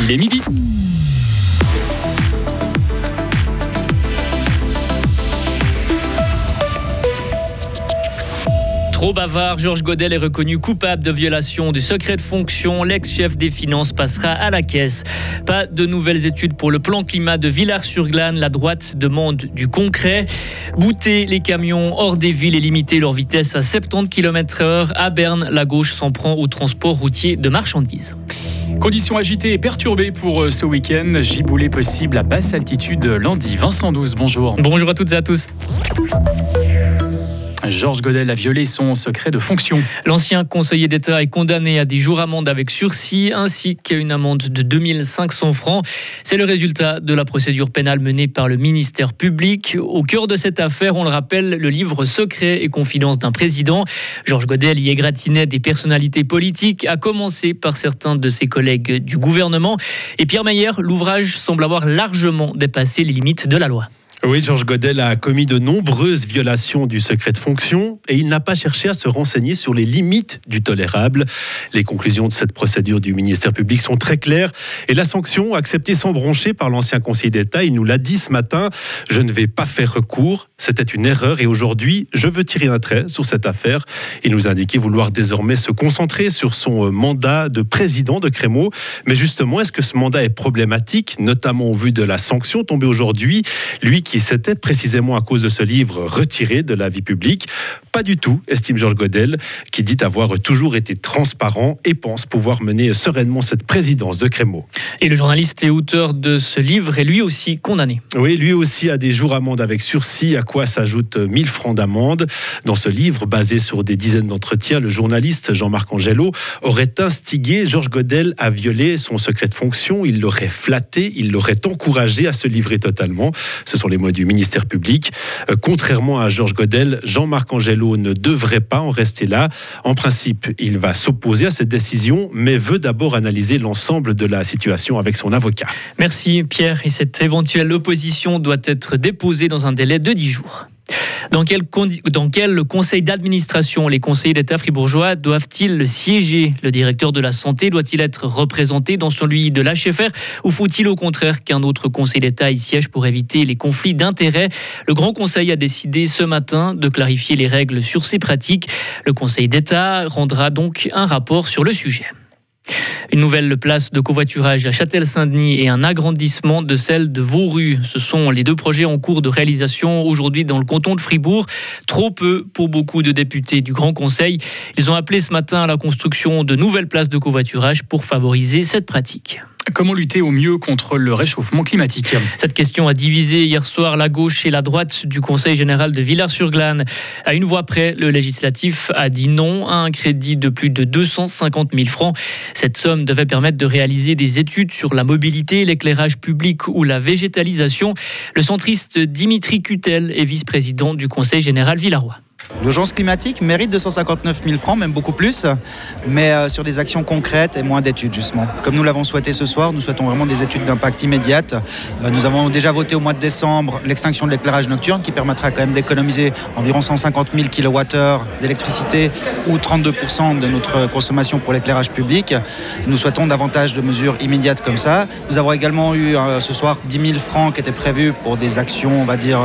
Il est midi. Trop bavard, Georges Godel est reconnu coupable de violation du secret de fonction. L'ex-chef des finances passera à la caisse. Pas de nouvelles études pour le plan climat de Villars-sur-Glane. La droite demande du concret. Bouter les camions hors des villes et limiter leur vitesse à 70 km/h. À Berne, la gauche s'en prend au transport routier de marchandises. Conditions agitées et perturbées pour euh, ce week-end. Giboulé possible à basse altitude lundi. Vincent 12, bonjour. Bonjour à toutes et à tous. Georges Godel a violé son secret de fonction. L'ancien conseiller d'État est condamné à des jours amende avec sursis ainsi qu'à une amende de 2500 francs. C'est le résultat de la procédure pénale menée par le ministère public. Au cœur de cette affaire, on le rappelle, le livre Secret et confidence d'un président. Georges Godel y égratignait des personnalités politiques, à commencer par certains de ses collègues du gouvernement. Et Pierre Mayer, l'ouvrage semble avoir largement dépassé les limites de la loi. Oui, Georges Godel a commis de nombreuses violations du secret de fonction et il n'a pas cherché à se renseigner sur les limites du tolérable. Les conclusions de cette procédure du ministère public sont très claires et la sanction acceptée sans broncher par l'ancien conseiller d'État, il nous l'a dit ce matin, je ne vais pas faire recours, c'était une erreur et aujourd'hui, je veux tirer un trait sur cette affaire. Il nous a indiqué vouloir désormais se concentrer sur son mandat de président de Crémeau. Mais justement, est-ce que ce mandat est problématique, notamment au vu de la sanction tombée aujourd'hui? Qui s'était précisément à cause de ce livre retiré de la vie publique. Pas du tout, estime Georges Godel, qui dit avoir toujours été transparent et pense pouvoir mener sereinement cette présidence de Crémeau. Et le journaliste et auteur de ce livre est lui aussi condamné. Oui, lui aussi a des jours amende avec sursis, à quoi s'ajoutent 1000 francs d'amende. Dans ce livre, basé sur des dizaines d'entretiens, le journaliste Jean-Marc Angelo aurait instigé Georges Godel à violer son secret de fonction. Il l'aurait flatté, il l'aurait encouragé à se livrer totalement. Ce sont les du ministère public. Euh, contrairement à Georges Godel, Jean-Marc Angelo ne devrait pas en rester là. En principe, il va s'opposer à cette décision, mais veut d'abord analyser l'ensemble de la situation avec son avocat. Merci Pierre. Et cette éventuelle opposition doit être déposée dans un délai de 10 jours. Dans quel, dans quel conseil d'administration les conseillers d'État fribourgeois doivent-ils siéger? Le directeur de la santé doit-il être représenté dans celui de l'HFR ou faut-il au contraire qu'un autre conseil d'État y siège pour éviter les conflits d'intérêts? Le Grand Conseil a décidé ce matin de clarifier les règles sur ces pratiques. Le Conseil d'État rendra donc un rapport sur le sujet. Une nouvelle place de covoiturage à Châtel-Saint-Denis et un agrandissement de celle de Vauru. Ce sont les deux projets en cours de réalisation aujourd'hui dans le canton de Fribourg. Trop peu pour beaucoup de députés du Grand Conseil. Ils ont appelé ce matin à la construction de nouvelles places de covoiturage pour favoriser cette pratique. Comment lutter au mieux contre le réchauffement climatique Cette question a divisé hier soir la gauche et la droite du Conseil général de Villars-sur-Glane. À une voix près, le législatif a dit non à un crédit de plus de 250 000 francs. Cette somme devait permettre de réaliser des études sur la mobilité, l'éclairage public ou la végétalisation. Le centriste Dimitri Cutel est vice-président du Conseil général Villaroy. L'urgence climatique mérite 259 000 francs, même beaucoup plus, mais euh, sur des actions concrètes et moins d'études, justement. Comme nous l'avons souhaité ce soir, nous souhaitons vraiment des études d'impact immédiates. Euh, nous avons déjà voté au mois de décembre l'extinction de l'éclairage nocturne, qui permettra quand même d'économiser environ 150 000 kWh d'électricité ou 32% de notre consommation pour l'éclairage public. Nous souhaitons davantage de mesures immédiates comme ça. Nous avons également eu euh, ce soir 10 000 francs qui étaient prévus pour des actions, on va dire,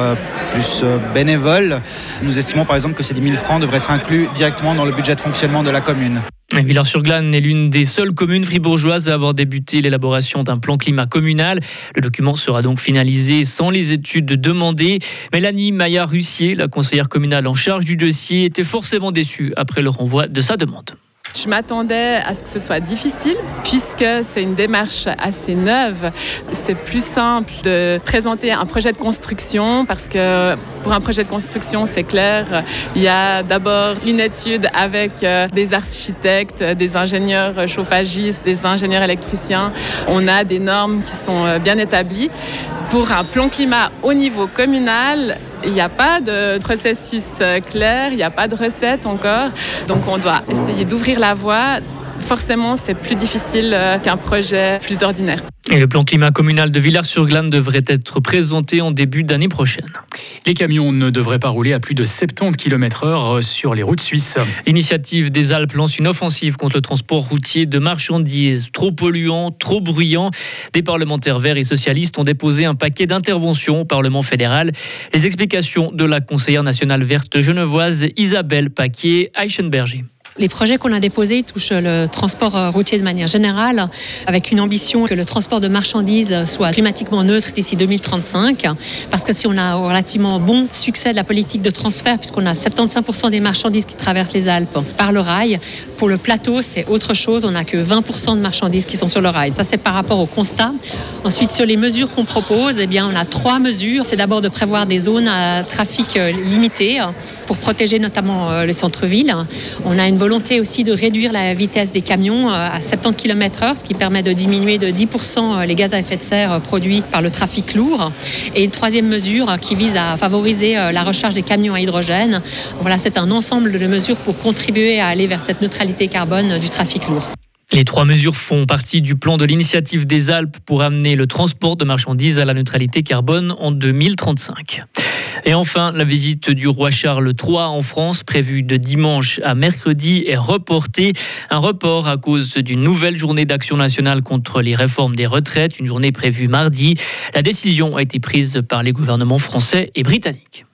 plus bénévoles. Nous estimons par exemple que ces 10 000 francs devraient être inclus directement dans le budget de fonctionnement de la commune. Villars-sur-Glane est l'une des seules communes fribourgeoises à avoir débuté l'élaboration d'un plan climat communal. Le document sera donc finalisé sans les études demandées. Mélanie Maillard-Russier, la conseillère communale en charge du dossier, était forcément déçue après le renvoi de sa demande. Je m'attendais à ce que ce soit difficile puisque c'est une démarche assez neuve. C'est plus simple de présenter un projet de construction parce que pour un projet de construction, c'est clair, il y a d'abord une étude avec euh, des architectes, des ingénieurs chauffagistes, des ingénieurs électriciens. On a des normes qui sont euh, bien établies. Pour un plan climat au niveau communal, il n'y a pas de processus euh, clair, il n'y a pas de recette encore. Donc on doit essayer d'ouvrir la voie forcément, c'est plus difficile euh, qu'un projet plus ordinaire. Et le plan climat communal de Villars-sur-Glane devrait être présenté en début d'année prochaine. Les camions ne devraient pas rouler à plus de 70 km/h sur les routes suisses. L'initiative des Alpes lance une offensive contre le transport routier de marchandises trop polluant, trop bruyant. Des parlementaires verts et socialistes ont déposé un paquet d'interventions au Parlement fédéral. Les explications de la conseillère nationale verte genevoise Isabelle Paquier-Eichenberger. Les projets qu'on a déposés touchent le transport euh, routier de manière générale, avec une ambition que le transport de marchandises soit climatiquement neutre d'ici 2035. Parce que si on a relativement bon succès de la politique de transfert, puisqu'on a 75% des marchandises qui traversent les Alpes par le rail, pour le plateau, c'est autre chose. On n'a que 20% de marchandises qui sont sur le rail. Ça, c'est par rapport au constat. Ensuite, sur les mesures qu'on propose, eh bien, on a trois mesures. C'est d'abord de prévoir des zones à trafic euh, limité pour protéger notamment euh, les centres-villes. On a volonté aussi de réduire la vitesse des camions euh, à 70 km/h, ce qui permet de diminuer de 10% euh, les gaz à effet de serre euh, produits par le trafic lourd. Et une troisième mesure qui vise à favoriser la recharge des camions à hydrogène. Voilà, c'est un ensemble de mesures pour contribuer à aller vers cette neutralité carbone du trafic lourd. Les trois mesures font partie du plan de l'initiative des Alpes pour amener le transport de marchandises à la neutralité carbone en 2035. Et enfin, la visite du roi Charles III en France, prévue de dimanche à mercredi, est reportée. Un report à cause d'une nouvelle journée d'action nationale contre les réformes des retraites, une journée prévue mardi. La décision a été prise par les gouvernements français et britanniques.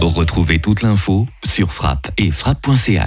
Retrouvez toute l'info sur frappe et frappe.ch.